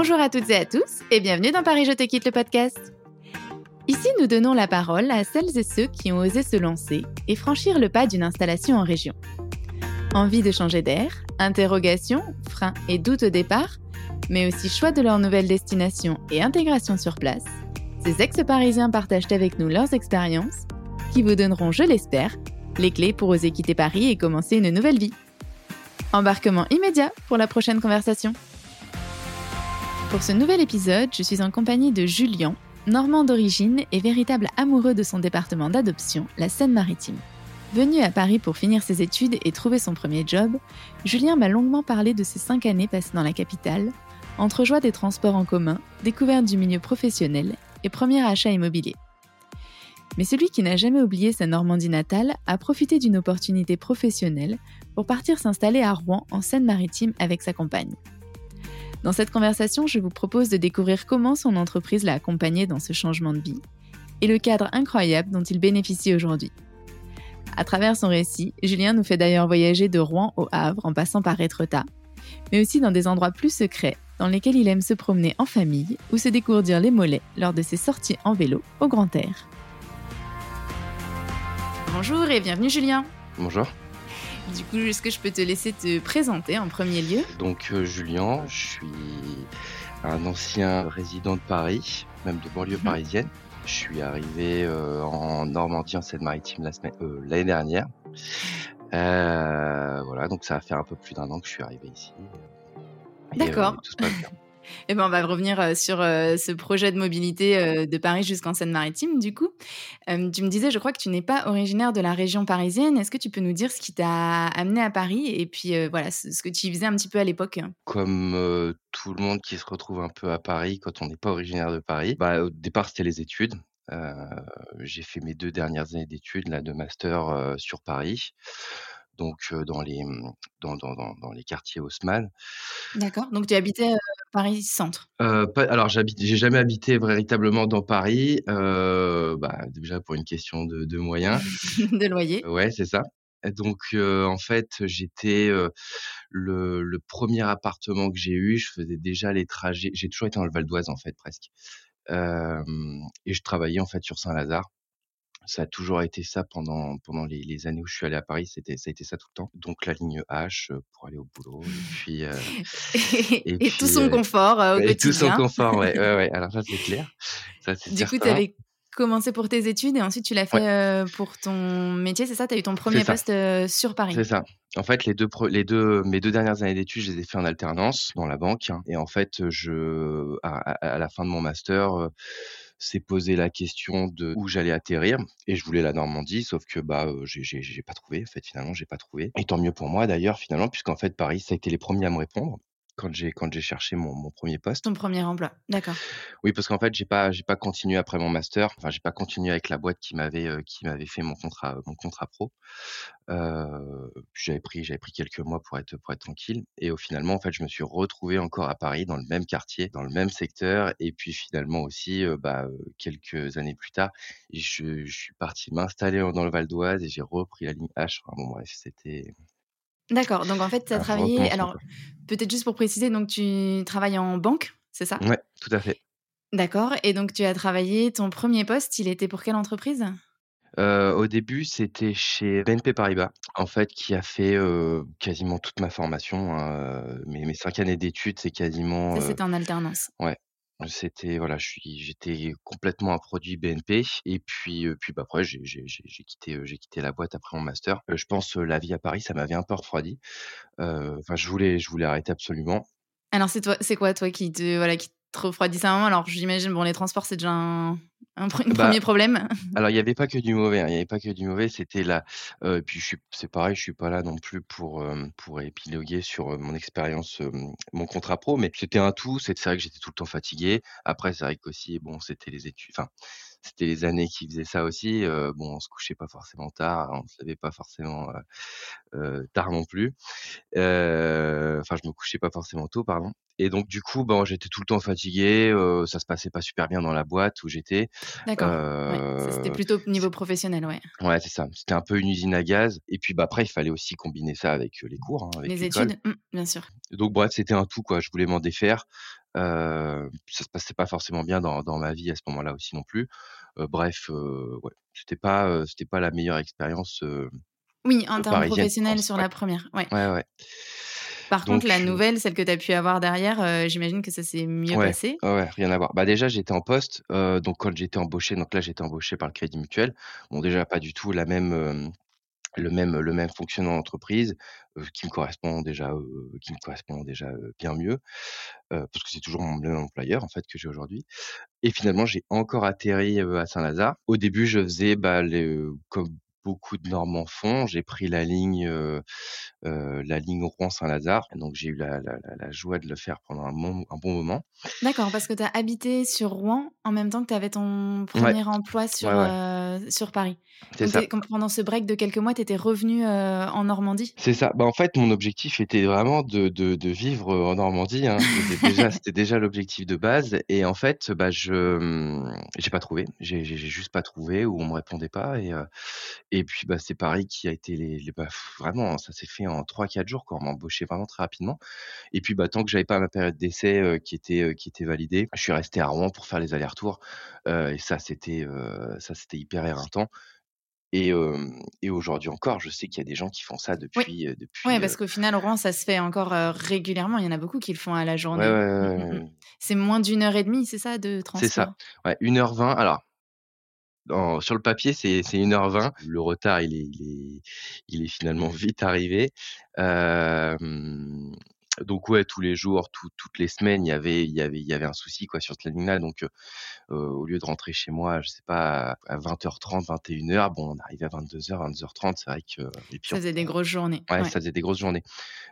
Bonjour à toutes et à tous et bienvenue dans Paris Je te quitte le podcast. Ici, nous donnons la parole à celles et ceux qui ont osé se lancer et franchir le pas d'une installation en région. Envie de changer d'air, interrogations, freins et doutes au départ, mais aussi choix de leur nouvelle destination et intégration sur place, ces ex-parisiens partagent avec nous leurs expériences qui vous donneront, je l'espère, les clés pour oser quitter Paris et commencer une nouvelle vie. Embarquement immédiat pour la prochaine conversation. Pour ce nouvel épisode, je suis en compagnie de Julien, normand d'origine et véritable amoureux de son département d'adoption, la Seine-Maritime. Venu à Paris pour finir ses études et trouver son premier job, Julien m'a longuement parlé de ses cinq années passées dans la capitale, entre joie des transports en commun, découverte du milieu professionnel et premier achat immobilier. Mais celui qui n'a jamais oublié sa Normandie natale a profité d'une opportunité professionnelle pour partir s'installer à Rouen en Seine-Maritime avec sa compagne. Dans cette conversation, je vous propose de découvrir comment son entreprise l'a accompagné dans ce changement de vie et le cadre incroyable dont il bénéficie aujourd'hui. À travers son récit, Julien nous fait d'ailleurs voyager de Rouen au Havre en passant par Étretat, mais aussi dans des endroits plus secrets dans lesquels il aime se promener en famille ou se décourdir les mollets lors de ses sorties en vélo au grand air. Bonjour et bienvenue Julien. Bonjour. Du coup, est-ce que je peux te laisser te présenter en premier lieu? Donc euh, Julien, je suis un ancien résident de Paris, même de banlieue mhm. parisienne. Je suis arrivé euh, en Normandie, en Seine-Maritime euh, l'année dernière. voilà, donc ça va faire un peu plus d'un an que je suis arrivé ici. D'accord. tout se passe bien. Eh ben, on va revenir euh, sur euh, ce projet de mobilité euh, de Paris jusqu'en Seine-Maritime, du coup. tu me disais, je crois que tu n'es pas originaire de la région parisienne. Est-ce que tu peux nous dire ce qui t'a amené à Paris et puis voilà ce que tu y faisais un petit peu à l'époque? Comme tout le monde qui se retrouve un peu à Paris quand on n'est pas originaire de Paris, bah, au départ c'était les études. j'ai fait mes deux dernières années d'études là, de master sur Paris donc dans les mmh, dans, dans, dans, les quartiers Haussmann. D'accord. Donc tu habitais Paris centre. Euh, alors j'ai jamais habité véritablement dans Paris. bah, déjà pour une question de, de moyens. de loyer. Ouais, c'est ça. Donc en fait j'étais le, le, premier appartement que j'ai eu, je faisais déjà les trajets. J'ai toujours été dans le Val d'Oise en fait presque. et je travaillais en fait sur Saint-Lazare ça a toujours été ça pendant pendant les, les, années où je suis allé à Paris, c'était ça a été ça tout le temps. Donc la ligne H euh, pour aller au boulot et puis euh, et, tout son euh, confort au et tout son confort, ouais, ouais, ouais. Alors ça c'est clair. Ça, du coup, tu avais commencé pour tes études et ensuite tu l'as fait pour ton métier, c'est ça? Tu as eu ton premier poste sur Paris. C'est ça. En fait, les deux, les deux, mes deux dernières années d'études, je les ai fait en alternance dans la banque. Hein. Et en fait, je, à, à la fin de mon master, s'est posé la question de où j'allais atterrir et je voulais la Normandie sauf que bah j'ai pas trouvé en fait finalement j'ai pas trouvé. Et tant mieux pour moi d'ailleurs finalement puisqu'en fait Paris ça a été les premiers à me répondre quand j'ai quand j'ai cherché mon, mon, premier poste. Ton premier emploi, d'accord. Oui, parce qu'en fait, j'ai pas j'ai pas continué après mon master. Enfin, j'ai pas continué avec la boîte qui m'avait euh, qui m'avait fait mon contrat mon contrat pro. Euh, j'avais pris j'avais pris quelques mois pour être pour être tranquille. Et au finalement, en fait, je me suis retrouvé encore à Paris, dans le même quartier, dans le même secteur. Et puis finalement aussi, euh, bah, quelques années plus tard, je, je suis parti m'installer dans le Val d'Oise et j'ai repris la ligne H. Enfin, bon bref, c'était D'accord, donc en fait, tu as travaillé. Alors, peut-être juste pour préciser, donc tu travailles en banque, c'est ça? Ouais, tout à fait. D'accord, et donc tu as travaillé, ton premier poste, il était pour quelle entreprise? Euh, au début, c'était chez BNP Paribas, en fait, qui a fait euh, quasiment toute ma formation. Hein, euh, mes, mes cinq années d'études, c'est quasiment. Ça, c'était en alternance. Ouais, c'était voilà, je suis j'étais complètement un produit BNP et puis puis bah, après j'ai j'ai j'ai quitté j'ai quitté la boîte après mon master. je pense la vie à Paris, ça m'avait un peu refroidi. Enfin, je voulais je voulais arrêter absolument. Alors c'est toi c'est quoi toi qui te voilà qui te refroidissait un moment? Alors j'imagine bon les transports c'est déjà un un bah, premier problème Alors, il n'y avait pas que du mauvais. Hein, il n'y avait pas que du mauvais. C'était là. Euh, puis, c'est pareil, je suis pas là non plus pour euh, pour épiloguer sur euh, mon expérience, mon contrat pro, mais c'était un tout. C'est vrai que j'étais tout le temps fatigué. Après, c'est vrai qu'aussi, bon, c'était les études. Enfin, c'était les années qui faisaient ça aussi. bon, on se couchait pas forcément tard, on se levait pas forcément tard non plus. Enfin, je me couchais pas forcément tôt, pardon. Et donc du coup, bon, j'étais tout le temps fatigué. ça se passait pas super bien dans la boîte où j'étais. D'accord. c'était plutôt niveau professionnel, ouais. Ouais, c'est ça. C'était un peu une usine à gaz. Et puis bah après, il fallait aussi combiner ça avec les cours, hein, avec les études, mmh, bien sûr. Donc bref, c'était un tout quoi. Je voulais m'en défaire. Ça se passait pas forcément bien dans dans ma vie à ce moment-là aussi non plus. Bref, heu, ouais, c'était pas, c'était pas la meilleure expérience, Oui, en heu, termes professionnels sur Ouais. la 1re, ouais. Ouais, ouais. Par contre, la nouvelle, celle que tu as pu avoir derrière, j'imagine que ça s'est mieux Ouais, passé? ouais, rien à voir. Bah, déjà, j'étais en poste, donc quand j'étais embauché, donc là, j'étais embauché par le Crédit Mutuel. Bon, déjà, pas du tout la même, le même le même fonctionnement d'entreprise, qui me correspond déjà, qui me déjà, bien mieux, parce que c'est toujours mon même employeur, en fait, que j'ai aujourd'hui et finalement, j'ai encore atterri, à Saint-Lazare. Au début, je faisais, bah, le comme beaucoup de Normands font, j'ai pris la ligne, heu heu, la ligne Rouen-Saint-Lazare, donc j'ai eu la la la la joie de le faire pendant un bon moment. D'accord, parce que tu as habité sur Rouen en même temps que tu avais ton Ouais. 1er emploi sur, Ouais, ouais. heu, sur Paris. C'est ça. pendant ce break de quelques mois, tu étais revenu, en Normandie? C'est ça. Bah, en fait, mon objectif était vraiment de de de vivre, en Normandie, hein. C'était déjà l'objectif de base et en fait, bah, je, mmh, j'ai pas trouvé. J'ai juste pas trouvé ou on me répondait pas et et puis, bah, c'est Paris qui a été les les bah, vraiment, ça s'est fait en 3-4 jours, quoi. On m'a embauché vraiment très rapidement et puis, bah, tant que j'avais pas ma période d'essai, qui était, qui était validée, je suis resté à Rouen pour faire les allers-retours, et ça, c'était, ça, c'était hyper éreintant et hem et aujourd'hui encore, je sais qu'il y a des gens qui font ça Oui. depuis, Ouais, depuis, parce qu'au final, Rouen, ça se fait encore, régulièrement. Il y en a beaucoup qui le font à la journée. Ouais, ouais, ouais. C'est moins d'1 heure et demie, c'est ça, de C'est ça, transport? ouais, 1 heure 20. Alors sur le papier, c'est c'est 1 heure 20. Le retard, il est il est il est finalement vite arrivé. Donc ouais, tous les jours, tout toutes les semaines, il y avait il y avait il y avait un souci, quoi, sur cette ligne-là. Donc au lieu de rentrer chez moi, je sais pas, à à 20:30-21:00, bon, on arrivait à 22:00-22:30. C'est vrai que et puis Ça on faisait des grosses journées, ouais, ouais. ça faisait des grosses journées.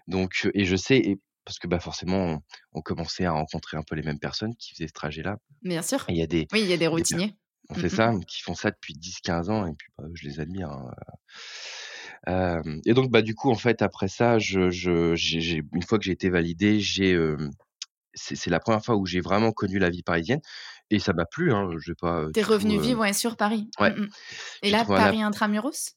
Donc et je sais et parce que, bah, forcément, on on commençait à rencontrer un peu les mêmes personnes qui faisaient ce trajet-là Bien sûr. et il y a des Oui, il y a des routiniers. Mmh, c'est mmh ça, mh. qui font ça depuis 10-15 ans et puis, bah, je les admire, hein, et donc bah, du coup, en fait, après ça, je je une fois que j'ai été validé, j'ai, c'est la 1re fois où j'ai vraiment connu la vie parisienne et ça m'a plu, hein, je vais pas, heu, Tu es du tout, revenu vivre, ouais, sur Paris? Mmh ouais, mh et là, Paris intra-muros?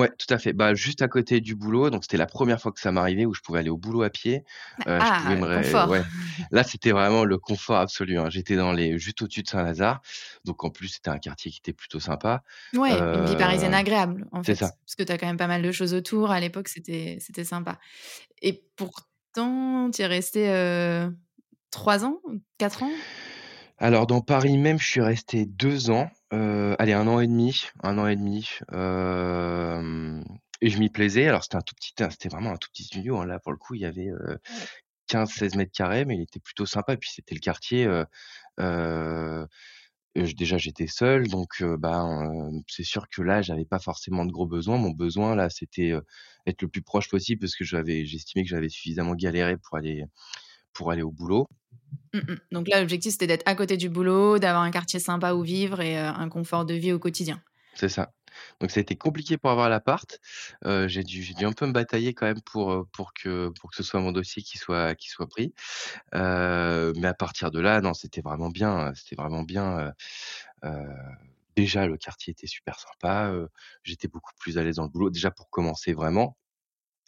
Ouais, tout à fait. Bah, juste à côté du boulot, donc c'était la 1re fois que ça m'arrivait où je pouvais aller au boulot à pied. Heu, je pouvais Ah! me ré confort. ouais, là, c'était vraiment le confort absolu, hein. J'étais dans les juste au-dessus de Saint-Lazare, donc en plus, c'était un quartier qui était plutôt sympa. Ouais, une vie parisienne Hem, agréable, en fait, ça. parce que tu as quand même pas mal de choses autour. À l'époque, c'était c'était sympa et pourtant, tu es resté, heu, 3 ans? 4 ans? Alors dans Paris même, je suis resté 2 ans, heu, allez 1 an et demi, 1 an et demi, hem et je m'y plaisais. Alors c'était un tout petit un c'était vraiment un tout petit studio, hein. Là, pour le coup, il y avait, heu, 15-16 m2, mais il était plutôt sympa et puis c'était le quartier, déjà, j'étais seul donc heu, c'est sûr que là, j'avais pas forcément de gros besoins. Mon besoin, là, c'était, être le plus proche possible parce que j'avais j'estimais que j'avais suffisamment galéré pour aller pour aller au boulot. Mmh mh. Donc là, l'objectif, c'était d'être à côté du boulot, d'avoir un quartier sympa où vivre et heu, un confort de vie au quotidien. C'est ça. Donc ça a été compliqué pour avoir l'appart. Heu, j'ai dû un peu me batailler quand même pour, heu, pour que ce soit mon dossier qui soit qui soit pris. Mais à partir de là, non, c'était vraiment bien, c'était vraiment bien, déjà, le quartier était super sympa, j'étais beaucoup plus à l'aise dans le boulot. Déjà pour commencer vraiment,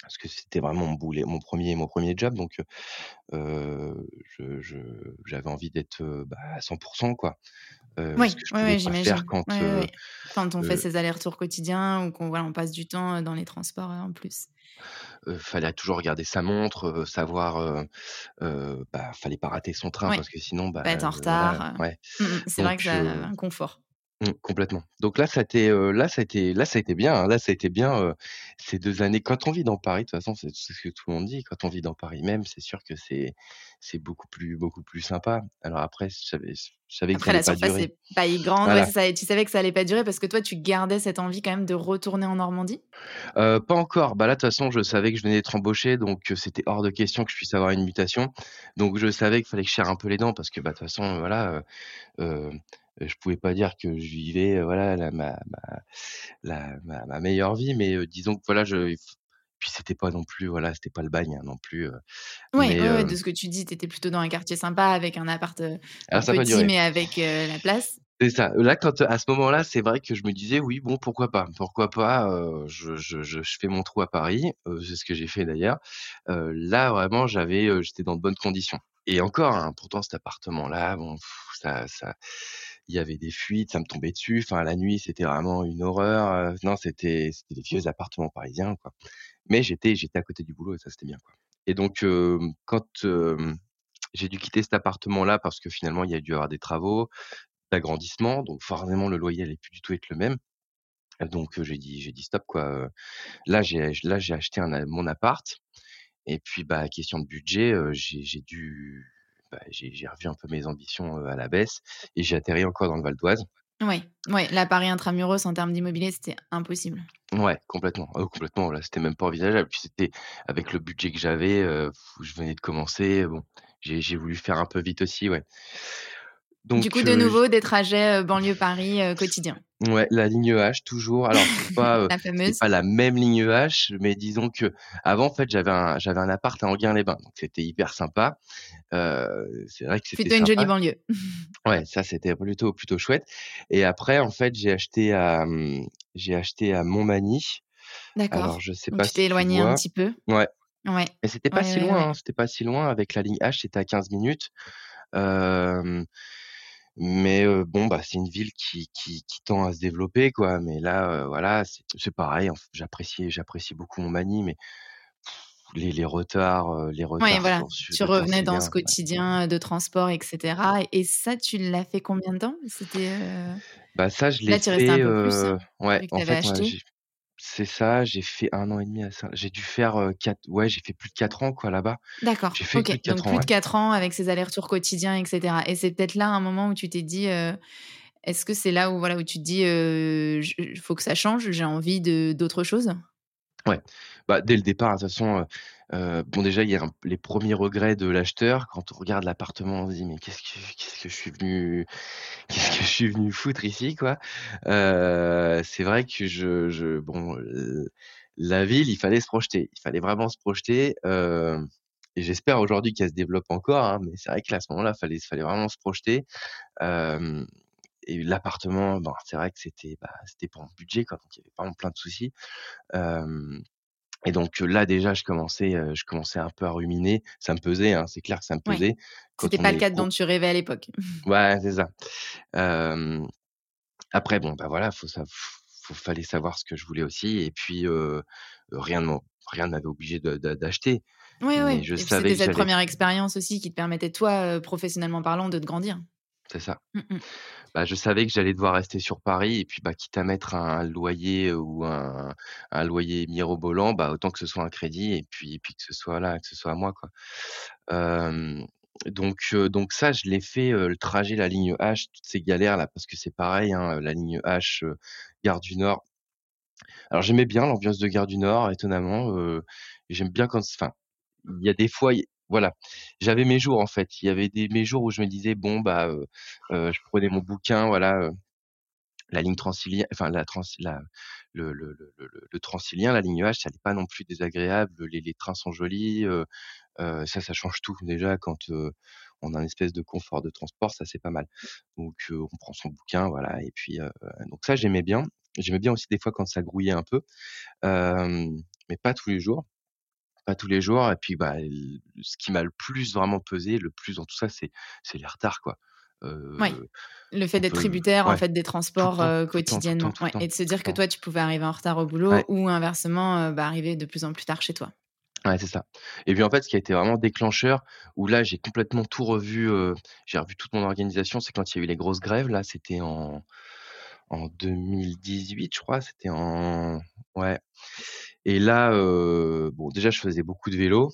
parce que c'était vraiment mon boulet mon 1er mon 1er job donc je je j'avais envie d'être, bah, à 100 % quoi. Ce Oui, faire j'imagine. quand, Ouais, heu ouais. Quand on fait ses allers-retours quotidiens ou qu'on voilà, on passe du temps, dans les transports, en plus. Heu, fallait toujours regarder sa montre, savoir, bah, fallait pas rater son train Ouais, parce que sinon, bah, être en voilà, retard. Mmh mh. C'est vrai que heu un confort. Mmh, complètement. Donc là, ça a été, là, ça a été là, ça a été bien, hein. Là, ça a été bien, ces 2 années. Quand on vit dans Paris, de toute façon, c'est c'est ce que tout le monde dit, quand on vit dans Paris même, c'est sûr que c'est c'est beaucoup plus beaucoup plus sympa. Alors après, je savais je savais que ça Après allait la pas surface durer. est pas grande, ouais, Voilà. c'est ça et tu savais que ça allait pas durer parce que toi, tu gardais cette envie quand même de retourner en Normandie? Pas encore. Bah, là, de toute façon, je savais que je venais d'être embauché donc c'était hors de question que je puisse avoir une mutation. Donc je savais qu'il fallait que je serre un peu les dents parce que, bah, de toute façon, voilà, je pouvais pas dire que je vivais, heu, voilà, la ma ma la ma ma meilleure vie, mais disons que, voilà, je puis c'était pas non plus, voilà, c'était pas le bagne, hein, non plus, heu, Ouais, de ce que tu dis, tu étais plutôt dans un quartier sympa avec un appart, pas petit, mais avec, la place. C'est ça. Là, quand à ce moment-là, c'est vrai que je me disais: «Oui, bon, pourquoi pas? Pourquoi pas?» je je je fais mon trou à Paris, c'est ce que j'ai fait d'ailleurs. Là, vraiment, j'avais, j'étais dans de bonnes conditions. et encore, hein, pourtant cet appartement-là, bon, ça ça il y avait des fuites, ça me tombait dessus. Enfin, la nuit, c'était vraiment une horreur, non, c'était des vieux appartements parisiens, quoi. Mais j'étais à côté du boulot et ça, c'était bien, quoi. Et donc, quand, j'ai dû quitter cet appartement-là parce que finalement, il y a dû avoir des travaux, d'agrandissement, donc forcément le loyer allait plus du tout être le même. Donc, j'ai dit j'ai dit: «Stop, quoi», là, j'ai acheté mon appart et puis, bah, question de budget, j'ai dû bah, j'ai revu un peu mes ambitions, à la baisse et j'ai atterri encore dans le Val d'Oise. Ouais, ouais, là, Paris intra-muros, en termes d'immobilier, c'était impossible. Ouais, complètement, oh complètement, là, c'était même pas envisageable. Puis c'était avec le budget que j'avais, je venais de commencer, bon, j'ai j'ai voulu faire un peu vite aussi, ouais. Du coup, de heu, j nouveau, des trajets, heu, banlieue Paris, heu, quotidiens? Ouais, la ligne H toujours. Alors c'est pas, La fameuse. pas la même ligne H, mais disons qu'avant, en fait, j'avais un j'avais un appart à Enghien-les-Bains, donc c'était hyper sympa. C'est vrai que c'était Plutôt une jolie banlieue. Ouais, ça, c'était plutôt plutôt chouette et après, en fait, j'ai acheté à, j'ai acheté à Montmagny. Alors D'accord, je sais donc pas tu si t'es éloigné un petit peu? Ouais, Ouais. et c'était pas Ouais, si ouais, loin, ouais. hein, c'était pas si loin avec la ligne H, c'était à 15 minutes. Hem, mais bon, bah, c'est une ville qui qui qui tend à se développer, quoi, mais là, voilà, c'est pareil, en f j'appréciais j'apprécie beaucoup Montmagny, mais les les retards, les Ouais, retards voilà, sur su tu revenais dans ce ouais. quotidien, de transport et cetera et ça, tu l'as fait combien de temps? C'était, Bah, ça, je l'ai là, tu es resté un fait, peu plus, hein, ouais, en fait, ouais, c'est ça, j'ai fait 1 an et demi à ça. J'ai dû faire, 4 ouais, j'ai fait plus de 4 ans, quoi, là-bas. D'accord, J'ai fait plus de donc 4 ans, plus de. 4 ans avec ces allers-retours quotidiens et cetera et c'est peut-être là, un moment où tu t'es dit, est-ce que c'est là où, voilà, où tu te dis, heu: «J il faut que ça change, j'ai envie de d'autre chose»? Ouais, bah, dès le départ, de toute façon, bon, déjà, il y a les 1ers regrets de l'acheteur. Quand on regarde l'appartement, on se dit: «Mais qu'est-ce que que je suis venu qu'est-ce que je suis venu foutre ici, quoi?» c'est vrai que je je bon, la ville, il fallait se projeter. Il fallait vraiment se projeter, et j'espère aujourd'hui qu'elle se développe encore, hein, mais c'est vrai qu'à ce moment-là, fallait fallait vraiment se projeter. Et l'appartement, c'est vrai que c'était, bah, pour mon budget, quoi, donc il y avait vraiment plein de soucis. Et donc là, déjà, je commençais, je commençais un peu à ruminer. Ça me pesait, hein, c'est clair que ça me Ouais, pesait. c'était Quand on pas le cadre dont tu rêvais à l'époque. ouais, c'est ça. Après, bon, bah, voilà, faut sav faut fallait savoir ce que je voulais aussi et puis, rien ne rien m'avait obligé d'acheter, Ouais, mais ouais je savais c'était cette 1re expérience aussi qui te permettait, toi, professionnellement parlant, de te grandir. C'est ça. Mmh mh. Bah, je savais que j'allais devoir rester sur Paris et puis, bah, quitte à mettre un loyer ou un un loyer mirobolant, bah, autant que ce soit un crédit et puis et puis que ce soit là, que ce soit à moi, quoi. Donc donc ça, je l'ai fait, le trajet, la ligne H, toutes ces galères-là, parce que c'est pareil, hein, la ligne H, gare du Nord. Alors j'aimais bien l'ambiance de gare du Nord, étonnamment, j'aime bien quand enfin, il y a des fois, voilà, j'avais mes jours, en fait. Il y avait des mes jours où je me disais: «Bon, bah, heu heu», je prenais mon bouquin, voilà, la ligne Transilien enfin la le Transilien, la ligne H, ça n'est pas non plus désagréable, les trains sont jolis, ça, ça change tout. Déjà quand, on a un espèce de confort de transport, ça, c'est pas mal. Donc on prend son bouquin, voilà et puis, donc ça, j'aimais bien. J'aimais bien aussi des fois quand ça grouillait un peu, mais pas tous les jours pas tous les jours et puis, bah, ce qui m'a le plus vraiment pesé, le plus dans tout ça, c'est c'est les retards, quoi. Le fait d'être tributaire, en fait, des transports, temps, tout temps, quotidiennement, tout ouais et de se dire que temps. toi, tu pouvais arriver en retard au boulot Ouais. ou inversement, bah, arriver de plus en plus tard chez toi. Ouais, c'est ça et puis, en fait, ce qui a été vraiment déclencheur, où là, j'ai complètement tout revu, j'ai revu toute mon organisation, c'est quand il y a eu les grosses grèves, là, c'était en en 2018, je crois, c'était en ouais et là, heu, bon, déjà, je faisais beaucoup de vélo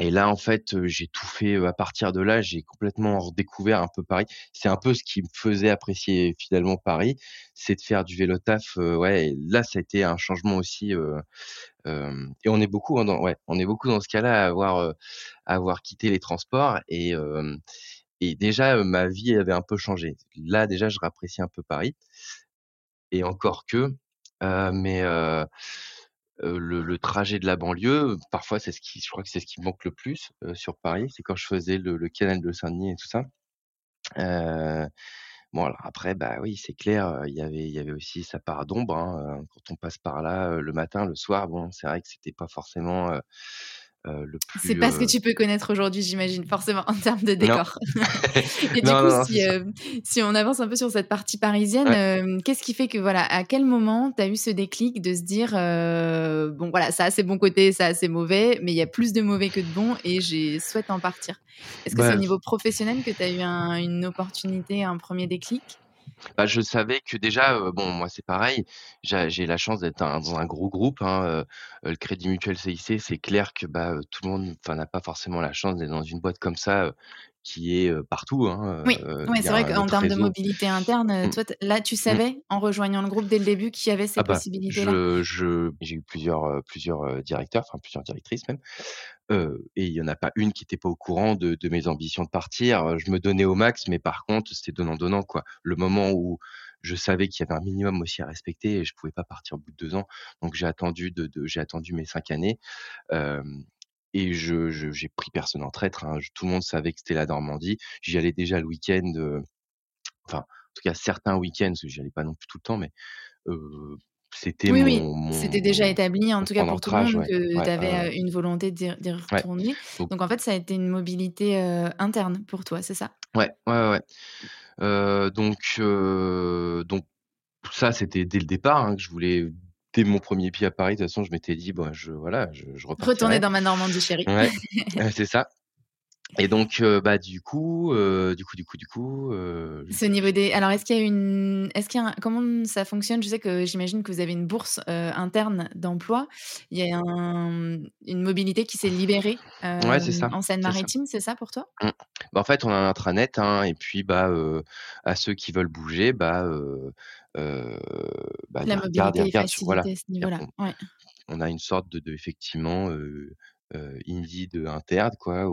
et là, en fait, j'ai tout fait, à partir de là, j'ai complètement redécouvert un peu Paris. C'est un peu ce qui me faisait apprécier finalement Paris, c'est de faire du vélo taf, heu, ouais et là, ça a été un changement aussi, heu, hem et on est beaucoup, hein, dans ouais, on est beaucoup dans ce cas-là à avoir, à avoir quitté les transports et et déjà, ma vie avait un peu changé. Là, déjà, je réapprécie un peu Paris et encore que, mais le le trajet de la banlieue, parfois, c'est ce qui je crois que c'est ce qui manque le plus, heu, sur Paris, c'est quand je faisais le le canal de Saint-Denis et tout ça. Heu, bon, alors après, bah, oui, c'est clair, il y avait il y avait aussi sa part d'ombre, hein, quand on passe par là, le matin, le soir, bon, c'est vrai que c'était pas forcément, le C'est pas ce que heu tu peux connaître aujourd'hui, j'imagine, forcément, en termes de décor. Et du coup, non, c'est si, on avance un peu sur cette partie parisienne, Ouais. qu'est-ce qui fait que, voilà, à quel moment tu as eu ce déclic de se dire, «Bon, voilà, ça a ses bons côtés, ça a ses mauvais, mais il y a plus de mauvais que de bons et j'ai souhaite en partir»? Est-ce que c'est au Bah niveau professionnel que tu as eu un une opportunité, un 1er déclic? Bah, je savais que déjà, bon, moi, c'est pareil, j'a j'ai la chance d'être dans un gros groupe, hein, le Crédit Mutuel CIC, c'est clair que, bah, tout le monde, n'a pas forcément la chance d'être dans une boîte comme ça, qui est, partout, hein, Oui, ouais, c'est vrai qu'en termes de mobilité interne, Mmh. toi, là, tu Mmh. savais, en rejoignant le groupe dès le début, qu'il y avait ces Ah bah, possibilités-là? j'ai eu plusieurs, plusieurs, directeurs, enfin, plusieurs directrices même, et il y en a pas une qui était pas au courant de de mes ambitions de partir, je me donnais au max, mais par contre, c'était donnant-donnant, quoi. Le moment où je savais qu'il y avait un minimum aussi à respecter et je pouvais pas partir au bout de 2 ans, donc j'ai attendu de de j'ai attendu mes 5 années, et je j'ai pris personne en traître, hein. Tout le monde savait que c'était la Normandie. J'y allais déjà le week-end, heu, enfin, en tout cas, certains week-ends, parce que j'y allais pas non plus tout le temps, mais c'était Oui, oui, mon c'était mon déjà mon établi, en mon tout cas pour tout le monde, ouais. que tu Ouais, avais, une volonté d'y d'y Ouais, retourner. donc Donc en fait, ça a été une mobilité, interne pour toi, c'est ça? Ouais, ouais, ouais, donc donc ça, c'était dès le départ, hein, que je voulais dès mon 1er pied à Paris, de toute façon, je m'étais dit: «Bah, je voilà, je je «Retourner repartirai». dans ma Normandie chérie». Ouais, c'est ça et donc heu, bah, du coup, du coup, du coup, du coup, j niveau des alors est-ce qu'il y a une est-ce qu'il un comment ça fonctionne? Je sais que j'imagine que vous avez une bourse, heu, interne d'emploi. Il y a un, une mobilité qui s'est libérée, Ouais, ça, en. Seine-Maritime, c'est ça pour toi? Mmh. Bah, en fait, on a un intranet, hein et puis, bah, à ceux qui veulent bouger, bah, bah, La mobilité est sur voilà, facilitée à ce niveau-là, on ouais. on a une sorte de de effectivement, Indeed, interne, quoi,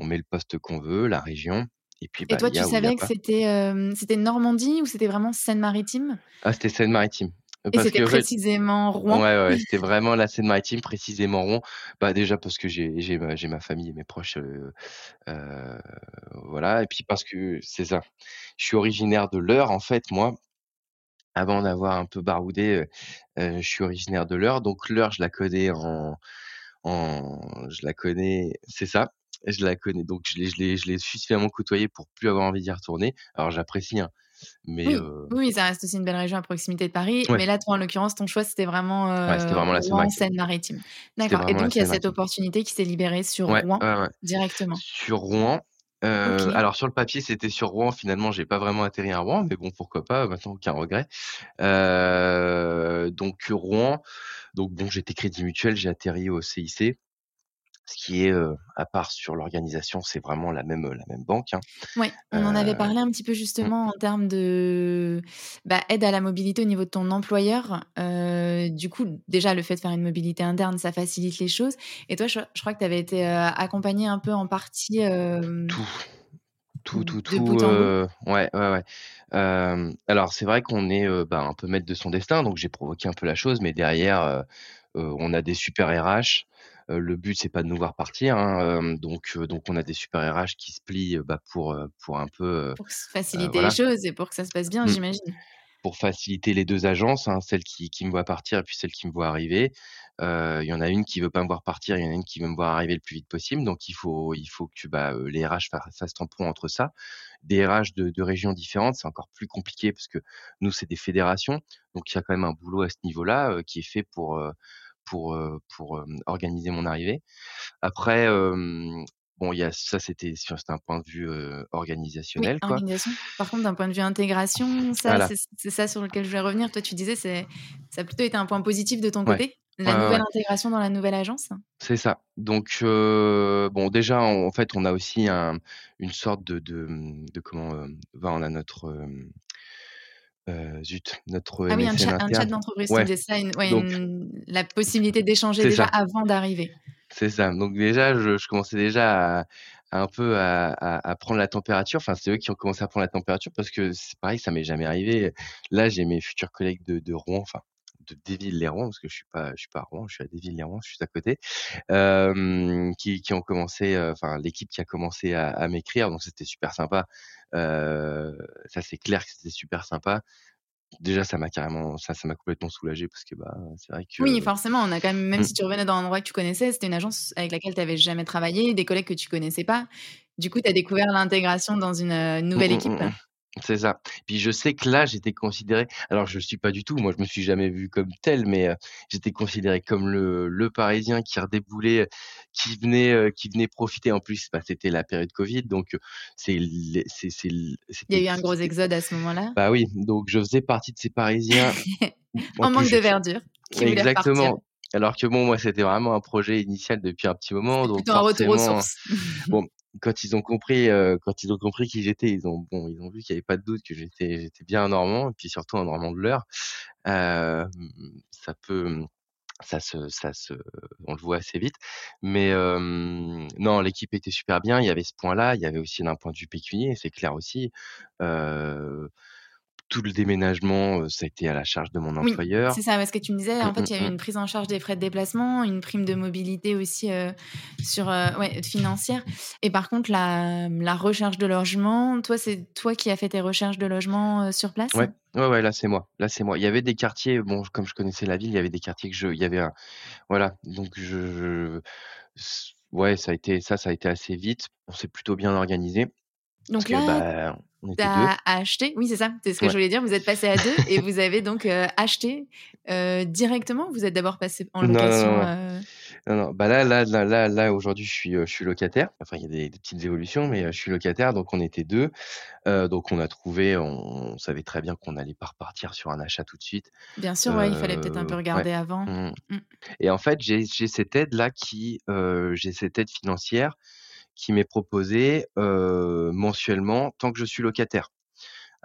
on met le poste qu'on veut, la région et puis, Et bah, toi, tu savais que c'était, Normandie ou c'était vraiment Seine-Maritime? Ah, c'était Seine-Maritime, Et c'était précisément Rouen? ouais, ouais, c'était vraiment la Seine-Maritime, précisément Rouen. Bah, déjà parce que j'ai ma famille et mes proches, voilà et puis parce que c'est ça. Je suis originaire de l'Eure, en fait, moi. Avant d'avoir un peu baroudé, je suis originaire de l'Eure, donc l'Eure, je la connais en en je la connais c'est ça, je la connais donc je l'ai je suffisamment côtoyée pour plus avoir envie d'y retourner. Alors j'apprécie, hein, mais Oui, ça reste aussi une belle région à proximité de Paris, Ouais. mais là, toi, en l'occurrence, ton choix, c'était vraiment, Ouais, c'était heu, vraiment la Rouen, Seine-Maritime. D'accord et donc il y a cette opportunité qui s'est libérée sur Ouais, Rouen, directement? Sur Rouen, alors sur le papier, c'était sur Rouen, finalement, j'ai pas vraiment atterri à Rouen, mais bon, pourquoi pas, maintenant aucun regret. Donc Rouen, donc bon, j'étais Crédit Mutuel, j'ai atterri au CIC, ce qui est, à part sur l'organisation, c'est vraiment la même, la même banque, hein. Ouais, on en avait Heu, parlé un petit peu mmh. justement en termes de, bah, aide à la mobilité au niveau de ton employeur. Du coup, déjà, le fait de faire une mobilité interne, ça facilite les choses et toi, je je crois que tu avais été, accompagné un peu en partie, Tout, tout, tout, tout, heu, ouais, ouais, ouais. Alors c'est vrai qu'on est, bah, un peu maître de son destin, donc j'ai provoqué un peu la chose, mais derrière, on a des super RH. Le but, c'est pas de nous voir partir, hein, donc donc on a des super RH qui se plient, bah, pour, pour un peu, Pour faciliter les choses et pour que ça se passe bien, Mmh. j'imagine? Pour faciliter les 2 agences, hein, celle qui qui me voit partir et puis celle qui me voit arriver. Il y en a une qui veut pas me voir partir, il y en a une qui veut me voir arriver le plus vite possible, donc il faut il faut que, bah, les RH fa fassent tampon entre ça. Des RH de de régions différentes, c'est encore plus compliqué parce que nous, c'est des fédérations, donc il y a quand même un boulot à ce niveau-là, qui est fait pour, pour, organiser mon arrivée. Après, bon, il y a ça, c'était un point de vue, Oui, organisationnel, quoi. organisation. Par contre, d'un point de vue intégration, ça, Voilà. c'est ça sur lequel je voulais revenir. Toi, tu disais, c'est ça a plutôt été un point positif de ton Ouais. côté? La ouais, nouvelle ouais. intégration dans la nouvelle agence? C'est ça. Donc bon, déjà, en fait, on a aussi un une sorte de de, mmh, de comment, hem, bah, on a notre, heu, zut, notre Ah oui, un chat un chat interne. d'entreprise, Ouais, donc une la possibilité d'échanger déjà ça. avant d'arriver. C'est ça. Donc déjà, je je commençais déjà à à un peu à à à prendre la température. Enfin, c'est eux qui ont commencé à prendre la température parce que c'est pareil, ça m'est jamais arrivé. Là, j'ai mes futurs collègues de de Rouen, enfin, de Déville-lès-Rouen, parce que je suis pas je suis pas à Rouen, je suis à Déville-lès-Rouen, je suis à côté. Hem, qui qui ont commencé, enfin, l'équipe qui a commencé à à m'écrire, donc c'était super sympa. Ça, c'est clair que c'était super sympa. déjà ça m'a carrément ça ça m'a complètement soulagé parce que, bah, c'est vrai que Oui, forcément, on a quand même même mmh. si tu revenais dans un endroit que tu connaissais, c'était une agence avec laquelle tu avais jamais travaillé, des collègues que tu connaissais pas. Du coup, tu as découvert l'intégration dans une, Mmh nouvelle mh, équipe. mmh mh. C'est ça. Puis je sais que là, j'étais considéré alors je le suis pas du tout, moi je me suis jamais vu comme tel, mais, j'étais considéré comme le le Parisien qui redéboulait, qui venait, heu, qui venait profiter. En plus, bah, c'était la période covid, donc, c'est l Il y a eu un gros exode à ce moment-là? bah, oui, donc je faisais partie de ces Parisiens. En manque de verdure, qui exactement. Alors que bon, moi, c'était vraiment un projet initial depuis un petit moment, donc un retour aux sources. bon, quand ils ont compris, heu, quand ils ont compris qui j'étais, ils ont bon, ils ont vu qu'il y avait pas de doute que j'étais j'étais bien un Normand et puis surtout un Normand de l'Eure. Hem, ça peut, ça se ça se on le voit assez vite. Mais, hem, non, l'équipe était super bien. Il y avait ce point-là, il y avait aussi d'un point de vue pécunier, c'est clair aussi. Heu, tout le déménagement, ça a été à la charge de mon Oui, employeur. c'est ça, parce que tu me disais, Mmh, en fait, il y a mmh, eu mmh. une prise en charge des frais de déplacement, une prime de mobilité aussi, sur, ouais, financière et par contre la, mmh, la recherche de logement, toi, c'est toi qui as fait tes recherches de logement, sur place? Ouais, ouais, ouais, là, c'est moi, là, c'est moi. Il y avait des quartiers, bon, comme je connaissais la ville, il y avait des quartiers que je il y avait un voilà, donc je ouais, ça a été ça, ça a été assez vite. On s'est plutôt bien organisé Donc que, là, bah, on tu était 2. as acheté oui, c'est ça, c'est ce que je voulais dire, vous êtes passés à 2 et vous avez donc, heu, acheté, heu, directement ou vous êtes d'abord passés en non, location, non, non. Non, non, bah, là là là là là, aujourd'hui, je suis, je suis locataire. Enfin, il y a des des petites évolutions, mais, je suis locataire, donc on était 2. Heu, donc on a trouvé on savait très bien qu'on allait pas repartir sur un achat tout de suite. Bien sûr, ouais, il fallait peut-être un peu ouais. regarder avant. Mmh mh Mmh. et en fait, j'ai cette aide-là qui, heu, j'ai cette aide financière qui m'est proposée, heu, mensuellement tant que je suis locataire.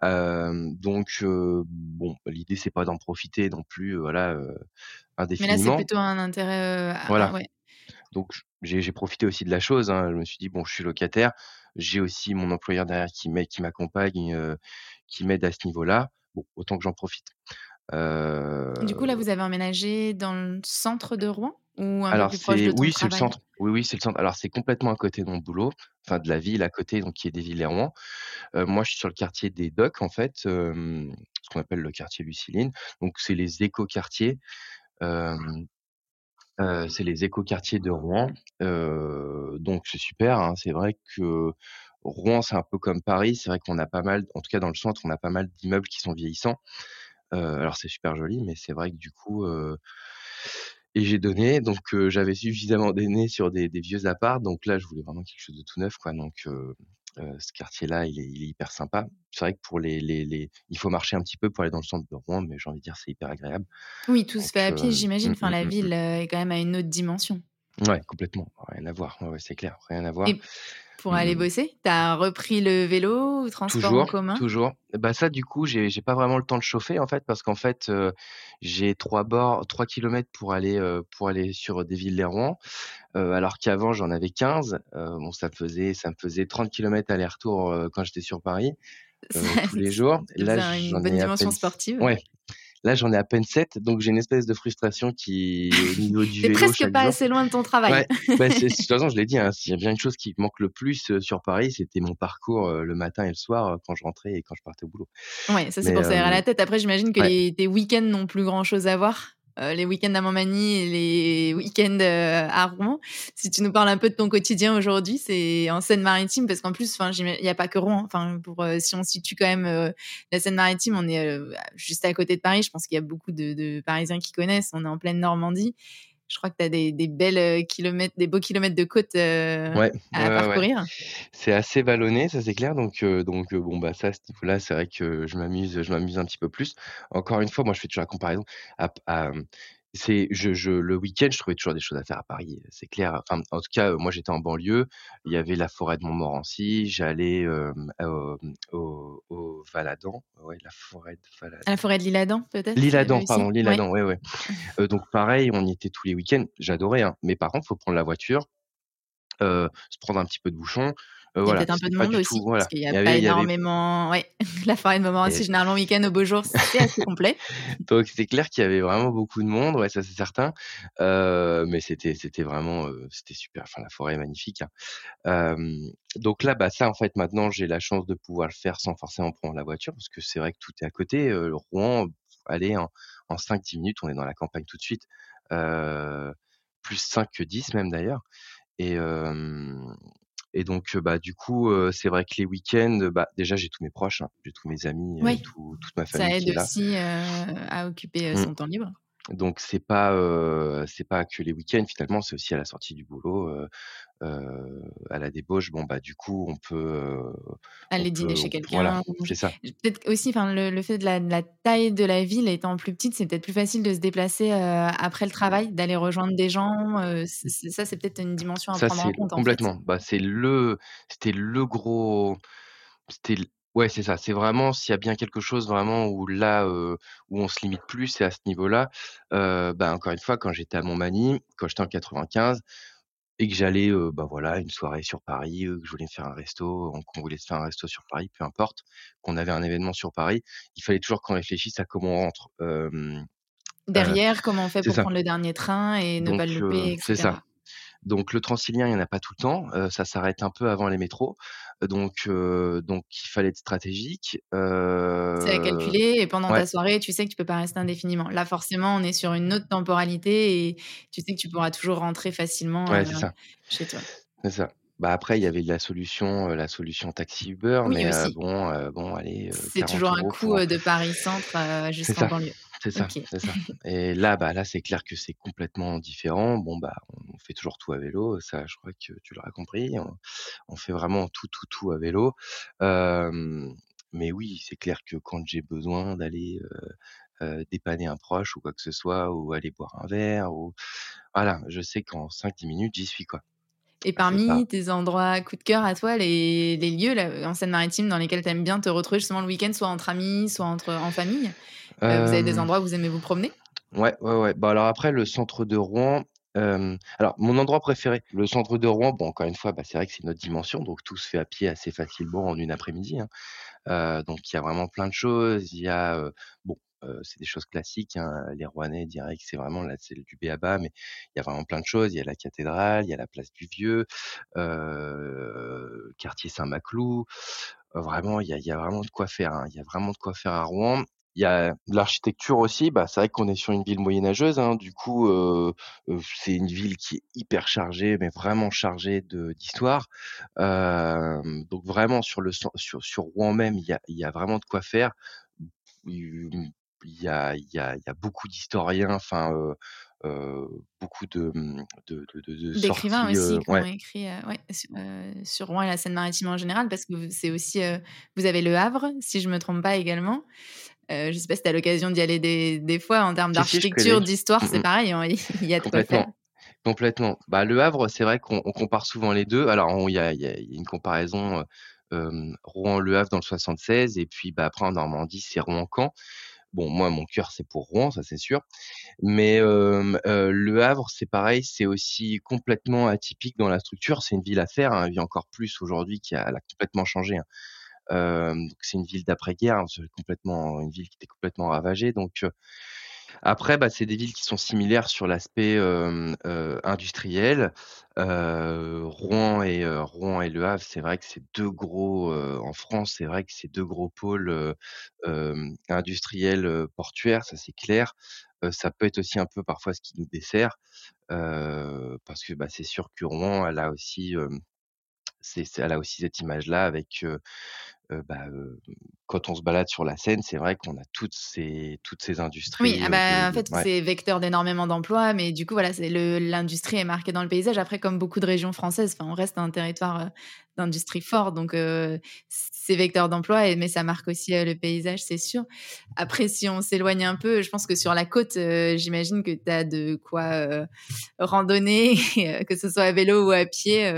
Hem, donc, heu, bon, l'idée, c'est pas d'en profiter non plus, voilà, heu, Mais là, c'est indéfiniment. plutôt un intérêt, à Voilà, ouais. donc j'ai profité aussi de la chose, hein. Je me suis dit: «Bon, je suis locataire, j'ai aussi mon employeur derrière qui m'aide, qui m'accompagne, qui m'aide à ce niveau-là. Bon, autant que j'en profite». Du coup, là, vous avez emménagé dans le centre de Rouen? Ou un peu Alors plus proche c'est de ton oui, c'est le centre. Oui, oui, c'est le centre. Alors c'est complètement à côté de mon boulot, enfin de la ville à côté, donc qui est Déville-lès-Rouen. Heu, moi, je suis sur le quartier des Docks, en fait, ce qu'on appelle le quartier Luciline. Donc c'est les écoquartiers, heu, c'est les écoquartiers de Rouen. Heu, donc c'est super, hein. C'est vrai que Rouen, c'est un peu comme Paris. C'est vrai qu'on a pas mal en tout cas dans le centre, on a pas mal d'immeubles qui sont vieillissants. Alors c'est super joli, mais c'est vrai que du coup, et j'ai donné, donc j'avais suffisamment donné sur des des vieux apparts, donc là, je voulais vraiment quelque chose de tout neuf, quoi, donc ce quartier-là, il est il est hyper sympa. C'est vrai que pour les les les il faut marcher un petit peu pour aller dans le centre de Rouen, mais j'ai envie de dire, c'est hyper agréable. Oui, tout se Donc fait à pied, j'imagine. mmh, Enfin, mmh, la mmh, ville, est quand même à une autre dimension. Ouais, complètement, rien à voir. Ouais, ouais, c'est clair, rien à voir. Et pour aller Mmh. bosser, tu as repris le vélo ou transport en Toujours, commun? toujours. Bah, ça, du coup, j'ai j'ai pas vraiment le temps de chauffer, en fait, parce qu'en fait, heu, j'ai 3 bords 3 kilomètres pour aller, heu, pour aller sur Déville-lès-Rouen, heu, alors qu'avant, j'en avais 15. Heu, bon, ça me faisait ça me faisait 30 kilomètres aller-retour, quand j'étais sur Paris, tous les jours. Là, une bonne peine dimension sportive. ouais, là, j'en ai à peine 7, donc j'ai une espèce de frustration qui au niveau du vélo presque pas jour. assez loin de ton travail. Ouais, bah, de toute façon, je l'ai dit, hein, s'il y a bien une chose qui manque le plus, heu, sur Paris, c'était mon parcours, heu, le matin et le soir, heu, quand je rentrais et quand je partais au boulot. Ouais, ça, c'est pour s'aérer hem, la tête. Après, j'imagine que ouais. les tes week-ends n'ont plus grand-chose à voir, heu, les week-ends à Montmagny et les week-ends, heu, à Rouen. Si tu nous parles un peu de ton quotidien aujourd'hui, c'est en Seine-Maritime parce qu'en plus, il y a pas que Rouen, enfin, pour, heu, si on situe quand même, heu, la Seine-Maritime, on est, juste à côté de Paris. Je pense qu'il y a beaucoup de de Parisiens qui connaissent. On est en pleine Normandie. Je crois que tu as des des belles, heu, kilomètres des beaux kilomètres de côte, Ouais, ouais, à ouais, ouais. parcourir. C'est assez vallonné, ça, c'est clair, donc heu donc bon, bah, ça, à ce niveau-là, c'est vrai que je m'amuse je m'amuse un petit peu plus. Encore une fois, moi, je fais toujours la comparaison à c'est je je le week-end, je trouvais toujours des choses à faire à Paris, c'est clair. Enfin, en tout cas, moi, j'étais en banlieue, il y avait la forêt de Montmorency, j'allais, au, mmh, au au Valadan, ouais, la forêt de À la Valadan. forêt de l'Isle-Adam, peut-être, L'Isle-Adam, aussi? pardon, Ouais. l'Isle-Adam, ouais, ouais. Heu, donc pareil, on y était tous les week-ends, j'adorais, hein, mais par contre, faut prendre la voiture, se prendre un petit peu de bouchon. Heu, Il y a voilà, peut-être un peu de monde tout aussi, parce qu'il y il a pas avait énormément ouais, la forêt de Montmorency, et généralement, week-end au beau jour, c'est assez complet. donc c'est clair qu'il y avait vraiment beaucoup de monde, ouais, ça c'est certain. Heu, mais c'était c'était vraiment, heu, c'était super, enfin la forêt est magnifique, hein. Donc là, bah, ça en fait maintenant j'ai la chance de pouvoir le faire sans forcément prendre la voiture parce que c'est vrai que tout est à côté, Rouen, allez en en 5-10 minutes, on est dans la campagne tout de suite, plus 5 que 10 même d'ailleurs et et donc, heu, bah, du coup, heu, c'est vrai que les week-ends, bah, déjà j'ai tous mes proches, hein, j'ai tous mes amis, heu, Oui, tout toute ma ça famille aide qui est là. aussi, à occuper, Mmh. son temps libre. Donc c'est pas, c'est pas que les week-ends finalement, c'est aussi à la sortie du boulot, à la débauche, bon, bah, du coup on peut, on Aller peut dîner chez voilà, quelqu'un, c'est ça. peut-être aussi, enfin, le le fait de la de la taille de la ville étant plus petite, c'est peut-être plus facile de se déplacer, après le travail, d'aller rejoindre des gens, c'est ça, c'est peut-être une dimension à Ça prendre en compte, en fait. complètement, bah, c'est le c'était le gros c'était ouais, c'est ça, c'est vraiment s'il y a bien quelque chose vraiment où là, où on se limite plus, c'est à ce niveau-là. Heu, bah, encore une fois, quand j'étais à Montmagny, quand j'étais en 95 et que j'allais, heu, bah, voilà, une soirée sur Paris, heu, que je voulais faire un resto, on qu'on voulait se faire un resto sur Paris, peu importe, qu'on avait un événement sur Paris, il fallait toujours qu'on réfléchisse à comment on rentre. Hem, heu, Derrière, comment on fait c'est pour ça. prendre le dernier train et ne pas le heu, louper et c'est ça. cetera? Donc le Transilien, il y en a pas tout le temps, ça s'arrête un peu avant les métros, donc il fallait être stratégique, C'est à calculer et pendant ouais. ta soirée, tu sais que tu peux pas rester indéfiniment. Là, forcément, on est sur une autre temporalité et tu sais que tu pourras toujours rentrer facilement, Ouais, ça. chez toi. C'est ça. Bah, après il y avait la solution, la solution taxi Uber, Oui, mais bon, bon allez, C'est 40 toujours un € pour heu, de Paris centre, jusqu'en banlieue. C'est ça, c'est ça et là, bah, là, c'est clair que c'est complètement différent. Bon, bah, on fait toujours tout à vélo, ça je crois que tu l'auras compris. On on fait vraiment tout, tout, tout à vélo. Mais oui, c'est clair que quand j'ai besoin d'aller, dépanner un proche ou quoi que ce soit ou aller boire un verre ou voilà, je sais qu'en 5-10 minutes, j'y suis, quoi. Et parmi tes endroits coup de cœur à toi, les les lieux là, en Seine-Maritime dans lesquels tu aimes bien te retrouver justement le week-end, soit entre amis, soit entre en famille, heu, vous avez des hem, endroits où vous aimez vous promener? ouais, ouais, ouais. Bah, alors après le centre de Rouen, hem, alors mon endroit préféré, le centre de Rouen, bon encore une fois, bah, c'est vrai que c'est une autre dimension, donc tout se fait à pied assez facilement en une après-midi, hein. Donc il y a vraiment plein de choses. Il y a, bon, c'est des choses classiques, hein, les Rouennais diraient que c'est vraiment là, c'est du b.a-ba, mais il y a vraiment plein de choses. Il y a la cathédrale, il y a la place du Vieux, quartier Saint-Maclou. Vraiment, il y a vraiment de quoi faire, hein. Il y a vraiment de quoi faire à Rouen. Il y a l'architecture aussi, bah, c'est vrai qu'on est sur une ville moyenâgeuse, hein, du coup, c'est une ville qui est hyper chargée, mais vraiment chargée d'histoire. Donc vraiment sur le sur Rouen même, il y a il y a vraiment de quoi faire. Mmh, il y a il y a il y a beaucoup d'historiens, enfin, beaucoup de, mmh, de de D'écrivains sorties, aussi qui ont ouais, écrit, su heu, sur Rouen et la Seine-Maritime en général parce que c'est aussi, vous avez Le Havre, si je me trompe pas également. Je sais pas si tu as l'occasion d'y aller des des fois en termes si, si, je d'architecture, d'histoire, Mmh c'est mh. pareil, hein, il y a de quoi faire. Complètement. Bah, Le Havre, c'est vrai qu'on on compare souvent les 2. Alors il y a y y une comparaison, Rouen-Le Havre dans le 76 et puis, bah, après en Normandie, c'est Rouen-Caen. Bon, moi, mon cœur, c'est pour Rouen, ça, c'est sûr. Mais, Le Havre, c'est pareil, c'est aussi complètement atypique dans la structure. C'est une ville à faire, hein, et encore plus aujourd'hui qui a complètement changé, hein. C'est une ville d'après-guerre, une ville qui était complètement ravagée, donc, après, bah, c'est des villes qui sont similaires sur l'aspect, hem, heu, industriel. Heu, Rouen et Rouen et Le Havre, c'est vrai que c'est 2 gros, en France, c'est vrai que c'est 2 gros pôles, industriels, portuaires, ça c'est clair. Ça peut être aussi un peu parfois ce qui nous dessert, parce que, bah, c'est sûr que Rouen, elle a aussi, c'est elle a aussi cette image-là avec, bah, quand on se balade sur la Seine, c'est vrai qu'on a toutes ces toutes ces Oui, industries, ah heu, de bah, en fait, ouais. c'est vecteur d'énormément d'emplois, mais du coup, voilà, c'est l'industrie est marquée dans le paysage. Après, comme beaucoup de régions françaises, on reste un territoire, d'industrie fort, donc heu, c'est vecteur d'emploi mais ça marque aussi, le paysage, c'est sûr. Après, si on s'éloigne un peu, je pense que sur la côte, j'imagine que tu as de quoi, randonner, que ce soit à vélo ou à pied,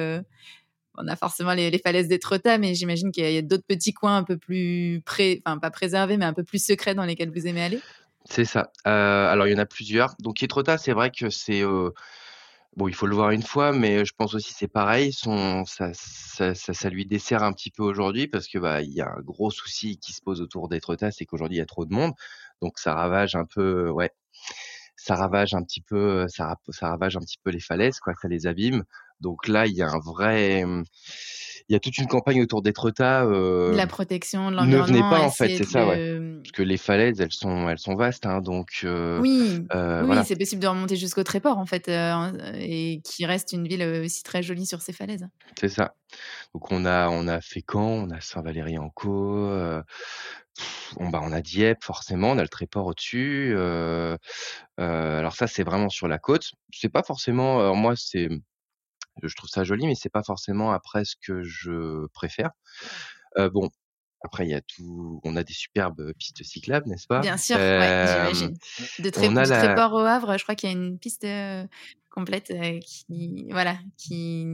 on a forcément les falaises d'Étretat, mais j'imagine qu'il y a d'autres petits coins un peu plus pré enfin, pas préservés, mais un peu plus secrets dans lesquels vous aimez aller? C'est ça. Heu, alors il y en a plusieurs. Donc Etretat, c'est vrai que c'est, heu, Bon, il faut le voir une fois, mais je pense aussi c'est pareil, ça lui dessert un petit peu aujourd'hui parce que, bah, il y a un gros souci qui se pose autour d'Étretat, c'est qu'aujourd'hui il y a trop de monde, donc ça ravage un peu ouais, ça ravage un petit peu, ça ça ravage un petit peu les falaises quoi, ça les abîme. Donc là, il y a un vrai, il y a toute une campagne autour d'Étretat, heu, La protection de ne venez l'environnement, pas en fait, c'est ça, ouais. Parce que les falaises, elles sont elles sont vastes, hein, donc Oui, heu, oui, voilà. c'est possible de remonter jusqu'au Tréport en fait, heu et qui reste une ville, aussi très jolie sur ses falaises. C'est ça. Donc on a on a Fécamp, on a Saint-Valery-en-Caux, bah, on a Dieppe forcément, on a le Tréport au-dessus, alors ça, c'est vraiment sur la côte. C'est pas forcément alors moi, c'est je trouve ça joli, mais c'est pas forcément après ce que je préfère. Bon, après il y a tout on a des superbes pistes cyclables, n'est-ce pas? Bien sûr, ouais, Hem, j'imagine. De du la Tréport au Havre, je crois qu'il y a une piste, heu, complète, heu, qui voilà, qui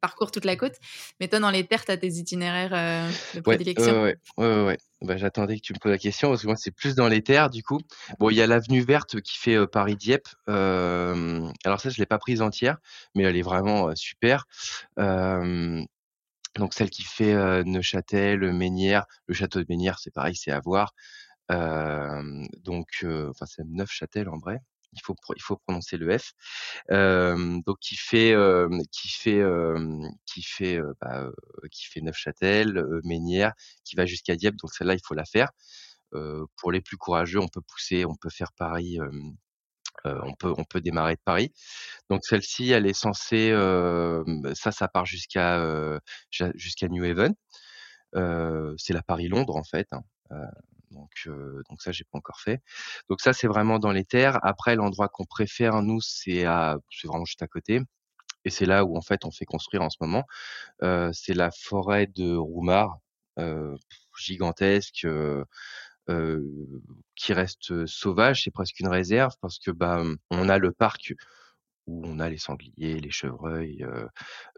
parcourt toute la côte. Mais toi, dans les terres, tu as tes itinéraires, de prédilection? ouais, ouais. Ouais. Bah, j'attendais que tu me poses la question parce que moi, c'est plus dans les terres du coup. Bon, il y a l'avenue verte qui fait, Paris-Dieppe, alors ça, je l'ai pas prise entière, mais elle est vraiment, super. Donc celle qui fait, heu, Neuchâtel, Mesnières, le château de Mesnières, c'est pareil, c'est à voir. Hem, donc enfin, c'est Neufchâtel en vrai. Il faut il faut prononcer le F. Donc qui fait, qui fait, qui fait, bah, qui fait Neufchâtel, heu, Mesnières, qui va jusqu'à Dieppe, donc celle-là, il faut la faire. Pour les plus courageux, on peut pousser, on peut faire Paris, heu, on peut on peut démarrer de Paris. Donc celle-ci, elle est censée, hem, ça, ça part jusqu'à, ja jusqu'à Newhaven. Heu, c'est la Paris-Londres en fait, hein, heu, donc donc ça, j'ai pas encore fait. Donc ça, c'est vraiment dans les terres. Après, l'endroit qu'on préfère nous, c'est à c'est vraiment juste à côté et c'est là où en fait on fait construire en ce moment. C'est la forêt de Roumare, heu, gigantesque, qui reste, sauvage. C'est presque une réserve parce que, bah, on a le parc où on a les sangliers, les chevreuils,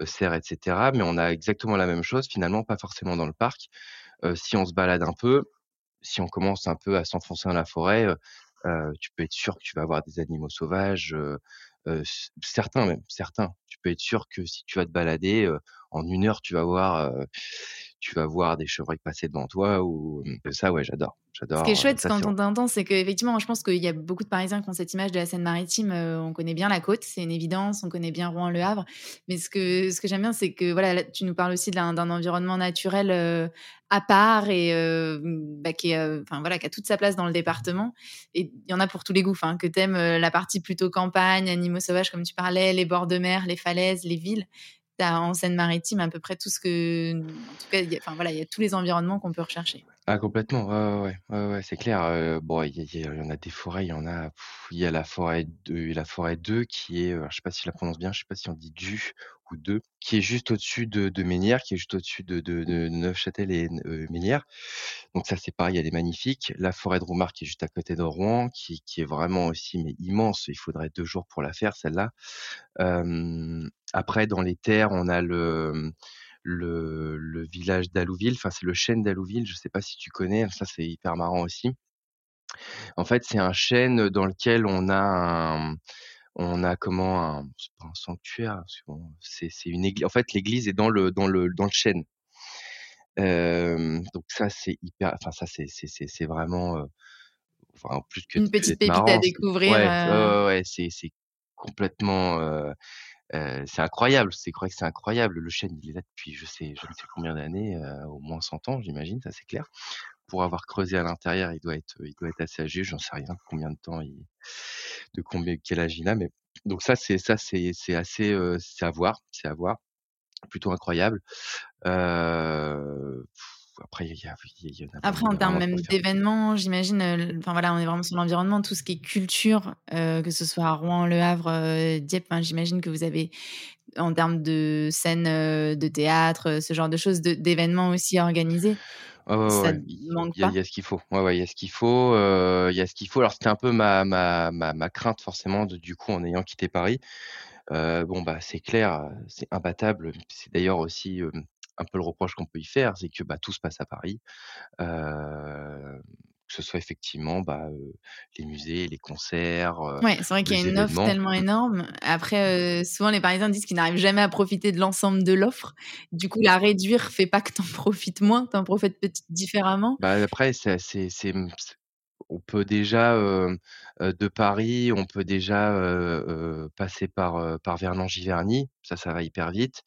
cerfs et cetera, mais on a exactement la même chose finalement, pas forcément dans le parc. Si on se balade un peu, si on commence un peu à s'enfoncer dans la forêt, tu peux être sûr que tu vas avoir des animaux sauvages, certains même, certains. Tu peux être sûr que si tu vas te balader, en 1 heure, tu vas voir, tu vas voir des chevreuils passer devant toi ou mmh, ça, ouais, j'adore. Ce qui est J'adore, heu, chouette ça, quand on t'entend, c'est qu'effectivement, je pense qu'il y a beaucoup de Parisiens qui ont cette image de la Seine-Maritime, heu, on connaît bien la côte, c'est une évidence, on connaît bien Rouen-Le Havre. Mais ce que ce que j'aime bien, c'est que voilà, là, tu nous parles aussi d'un environnement naturel, à part et bah, qui est, enfin voilà, qui a toute sa place dans le département et il y en a pour tous les goûts, enfin, que tu aimes, la partie plutôt campagne, animaux sauvages comme tu parlais, les bords de mer, les falaises, les villes. En Seine-Maritime à peu près tout ce que en tout cas, il y a enfin voilà, il y a tous les environnements qu'on peut rechercher. Ah complètement, ouais, ouais, c'est clair, heu, bon, il y en a des forêts, il y en a, il y a la forêt de la forêt 2 qui est, heu, je sais pas si je la prononce bien, je sais pas si on dit «du» ou «de», qui est juste au-dessus de Mesnières, qui est juste au-dessus de Neufchâtel et n heu, Mesnières. Donc ça, c'est pareil, elle est magnifique. La forêt de Roumare qui est juste à côté de Rouen, qui qui est vraiment aussi, mais immense, il faudrait 2 jours pour la faire celle-là. Après dans les terres, on a le, le village d'Allouville, enfin c'est le chêne d'Allouville, je sais pas si tu connais? Ça, c'est hyper marrant aussi. En fait, c'est un chêne dans lequel on a un on a comment? Un pas un sanctuaire, c'est une église. en fait, l'église est dans le dans le dans le chêne. Donc ça, c'est hyper enfin ça, c'est c'est c'est c'est vraiment, enfin, en plus que Une petite pépite à marrant, découvrir, ouais, heu ouais, ouais, c'est c'est complètement, heu Heu, c'est incroyable, c'est vrai que c'est incroyable. Le chêne, il est là depuis je sais je ne sais combien d'années, au moins 100 ans, j'imagine, ça c'est clair. Pour avoir creusé à l'intérieur, il doit être, il doit être assez âgé, j'en sais rien combien de temps il de combien quel âge il a, mais donc ça c'est ça c'est c'est assez, c'est à voir c'est à voir, plutôt incroyable. Après il y a il y en a Après, en termes même d'événements, j'imagine, enfin voilà, on est vraiment sur l'environnement, tout ce qui est culture, que ce soit à Rouen, Le Havre, Dieppe, j'imagine que vous avez en termes de scènes, de théâtre, ce genre de choses, d'événements aussi organisés? Ouais, ouais, Ça ouais, ne il manque il y a il pas? y a ce qu'il faut. Ouais, ouais, il y a ce qu'il faut, il y a ce qu'il faut. Alors c'était un peu ma ma ma ma crainte forcément de du coup en ayant quitté Paris. Bon, bah, c'est clair, c'est imbattable. C'est d'ailleurs aussi, un peu le reproche qu'on peut y faire, c'est que, bah, tout se passe à Paris. Heu, ce soit effectivement, bah, les musées, les concerts, Ouais, c'est vrai qu'il y a une offre tellement mmh. énorme. Après, souvent les Parisiens disent qu'ils n'arrivent jamais à profiter de l'ensemble de l'offre. Du coup, la réduire fait pas que tu en profites moins, tu en profites différemment. Bah, après c'est on peut déjà, de Paris, on peut déjà, passer par, par Vernon-Giverny. Ça, ça va hyper vite.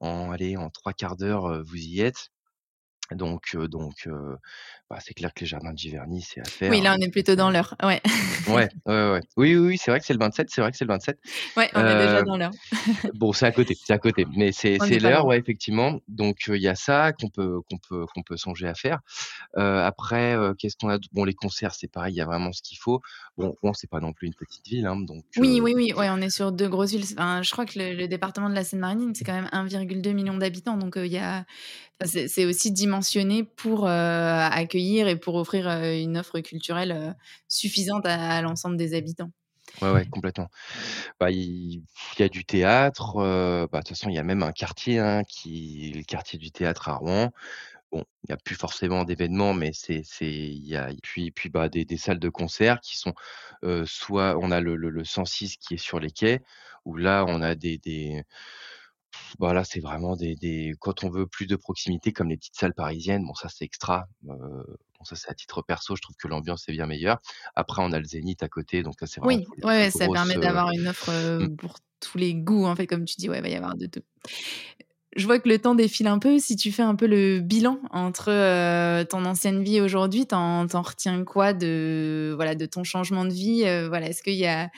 En allez, en 3/4 d'heure, heu, vous y êtes. Donc donc bah, c'est clair que les jardins de Giverny, c'est à Oui, faire, là, hein. on est plutôt dans l'heure. Ouais. Ouais, ouais. Oui, oui, oui, c'est vrai que c'est le 27, c'est vrai que c'est le 27. Ouais, on est déjà Heu, dans l'heure. bon, c'est à côté, c'est à côté, mais c'est l'heure, ouais, effectivement. Donc il y a ça qu'on peut qu'on peut qu'on peut songer à faire. Après, qu'est-ce qu'on a bon, les concerts, c'est pareil, il y a vraiment ce qu'il faut. Bon, Rouen, c'est pas non plus une petite ville, hein, donc Oui, oui, oui, ouais, on est sur 2 grosses villes. Enfin, je crois que le le département de la Seine-Maritime, c'est quand même 1,2 000 000 d'habitants, donc il y a c'est aussi dimensionné pour, heu, accueillir et pour offrir, heu, une offre culturelle, heu, suffisante à l'ensemble des habitants. Ouais, ouais, complètement. Bah, il y a du théâtre, bah, de toute façon, il y a même un quartier, hein, qui le quartier du théâtre à Rouen. Bon, il y a plus forcément d'événements, mais c'est il y a puis puis, bah, des des salles de concert qui sont, soit on a le le le 106 qui est sur les quais, où là, on a des des bah, là, c'est vraiment des des quand on veut plus de proximité comme les petites salles parisiennes, bon ça, c'est extra. Heu, bon ça, c'est à titre perso, je trouve que l'ambiance est bien meilleure. Après, on a le Zénith à côté, donc là, c'est vraiment Oui, pour les ouais, ça grosses, permet heu d'avoir une offre, mmh. heu, pour tous les goûts, en fait, comme tu dis, ouais, il va y avoir de tout. Je vois que le temps défile un peu. Si tu fais un peu le bilan entre, heu, ton ancienne vie et aujourd'hui, tu en tu en retiens quoi de, voilà, de ton changement de vie? Heu, voilà, est-ce qu'il y a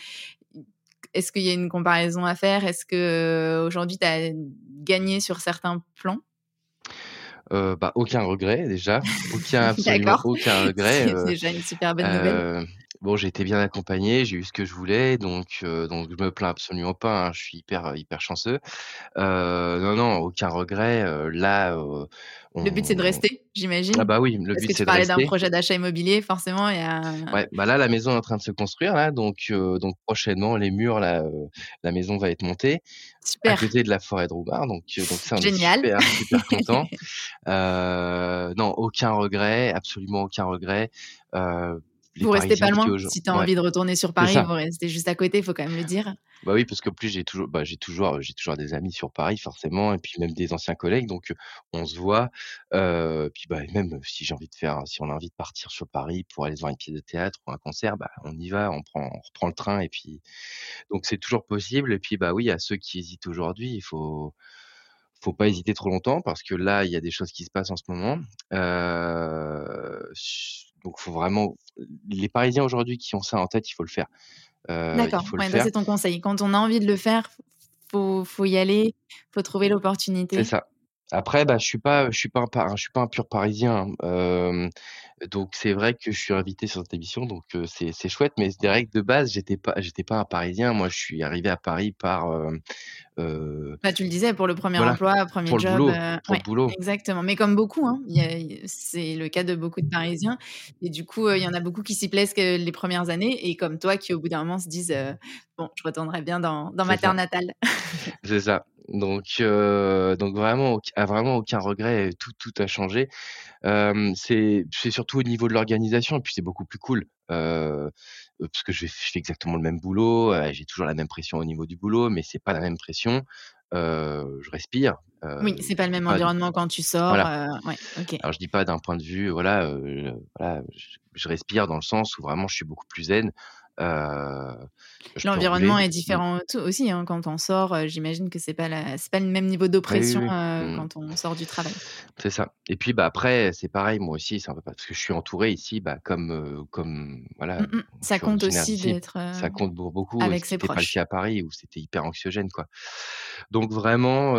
est-ce qu'il y a une comparaison à faire? Est-ce que, aujourd'hui, tu as gagné sur certains plans? Heu, bah, aucun regret déjà, aucun, absolument aucun regret, c'est déjà une super bonne nouvelle. Bon, j'ai été bien accompagné, j'ai eu ce que je voulais, donc donc je me plains absolument pas, hein, je suis hyper, hyper chanceux. Non, non, aucun regret, là, Le but, c'est de rester, ah j'imagine? bah, oui, le Parce but, que tu c'est de parlais d'un rester. projet d'achat immobilier, forcément, il y a Ouais, bah, là, la maison est en train de se construire là, donc donc prochainement, les murs là, la maison va être montée à super, côté de la forêt de Roubart, donc donc ça, on est génial. super, super contents. Heu, non, aucun regret, absolument aucun regret. Vous restez pas loin? Si tu as ouais, envie de retourner sur Paris, vous restez juste à côté, il faut quand même le dire. Bah, oui, parce qu'en plus j'ai toujours bah, j'ai toujours, j'ai toujours des amis sur Paris forcément et puis même des anciens collègues donc on se voit. Heu, puis, bah, même si j'ai envie de faire si on a envie de partir sur Paris pour aller voir une pièce de théâtre ou un concert, bah, on y va, on prend on reprend le train et puis donc c'est toujours possible et puis, bah, oui, à ceux qui hésitent aujourd'hui, il faut faut pas hésiter trop longtemps parce que là, il y a des choses qui se passent en ce moment. Heu, ch donc faut vraiment les Parisiens aujourd'hui qui ont ça en tête, il faut le faire. Il D'accord, ouais, c'est ton conseil. Quand on a envie de le faire, faut faut y aller, faut trouver C'est l'opportunité. ça. Après, bah, je suis pas je suis pas un pa je suis pas un pur parisien, hein. Donc c'est vrai que je suis invité sur cette émission, donc c'est c'est chouette, mais c'est vrai que de base, j'étais pas j'étais pas un parisien. Moi, je suis arrivé à Paris par, Bah, tu le disais pour le 1er voilà, emploi, 1er pour le job, boulot, pour le ouais, boulot. exactement. Mais comme beaucoup, hein, il y a il c'est le cas de beaucoup de Parisiens et du coup, il y en a beaucoup qui s'y plaisent que les 1res années et comme toi qui, au bout d'un moment, se disent, «Bon, je retournerai bien dans dans ma C'est terre ça. natale». C'est ça. Donc donc vraiment auc ah, vraiment aucun regret, tout tout a changé. Hem, c'est surtout au niveau de l'organisation et puis c'est beaucoup plus cool. Parce que je fais je fais exactement le même boulot, j'ai toujours la même pression au niveau du boulot, mais c'est pas la même pression. Je respire, Oui, c'est pas le même environnement quand tu sors, voilà. ouais. Alors je dis pas d'un point de vue, voilà, voilà, je je respire dans le sens où vraiment je suis beaucoup plus zen. Peux L'environnement est Mmh. différent aussi, hein, quand on sort, j'imagine que c'est pas la pas le même niveau Oui, oui, d'oppression, oui. Mmh. quand on sort du travail. C'est ça et puis, bah, après, c'est pareil, moi aussi, c'est parce que je suis entouré ici, bah, comme, comme Mmh voilà, mh. je Ça compte aussi d'être, Ça compte pour beaucoup, avec ses était pas le proches. cas à Paris où c'était hyper anxiogène, quoi. Donc vraiment,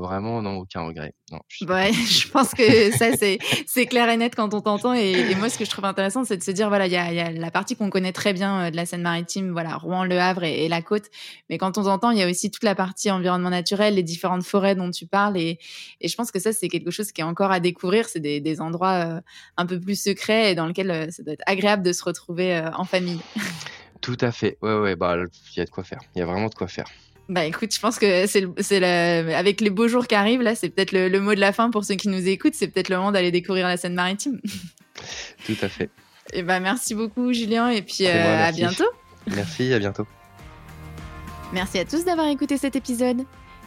vraiment non, aucun regret. Non, je ouais, je pense que ça, c'est c'est clair et net quand on t'entend et et moi, ce que je trouve intéressant, c'est de se dire, voilà, il y a y a la partie qu'on connaît très bien, de la Seine-Maritime, voilà, Rouen, Le Havre et et la côte. Mais quand on t'entend, il y a aussi toute la partie environnement naturel, les différentes forêts dont tu parles et et je pense que ça, c'est quelque chose qui est encore à découvrir. C'est des des endroits, heu, un peu plus secrets et dans lequel, heu, ça doit être agréable de se retrouver, heu, en famille. Tout à fait. Ouais, ouais, bah, il y a de quoi faire. Il y a vraiment de quoi faire. Bah, écoute, je pense que c'est le avec les beaux jours qui arrivent, là, c'est peut-être le le mot de la fin pour ceux qui nous écoutent. C'est peut-être le moment d'aller découvrir la Seine-Maritime. Tout à fait. Et ben merci beaucoup Julien et puis à bientôt. Merci, à bientôt. Merci à tous d'avoir écouté cet épisode.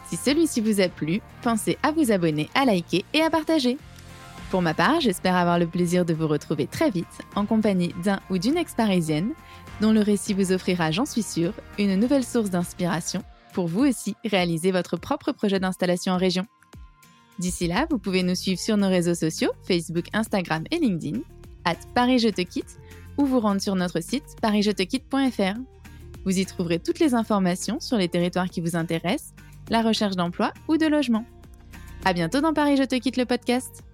Si celui-ci vous a plu, pensez à vous abonner, à liker et à partager. Pour ma part, j'espère avoir le plaisir de vous retrouver très vite en compagnie d'un ou d'une ex-parisienne dont le récit vous offrira, j'en suis sûre, une nouvelle source d'inspiration pour vous aussi réaliser votre propre projet d'installation en région. D'ici là, vous pouvez nous suivre sur nos réseaux sociaux, Facebook, Instagram et LinkedIn, at Paris Je Te Quitte, ou vous rendre sur notre site parisjetequitte.fr. Vous y trouverez toutes les informations sur les territoires qui vous intéressent, la recherche d'emploi ou de logement. À bientôt dans Paris Je Te Quitte le podcast.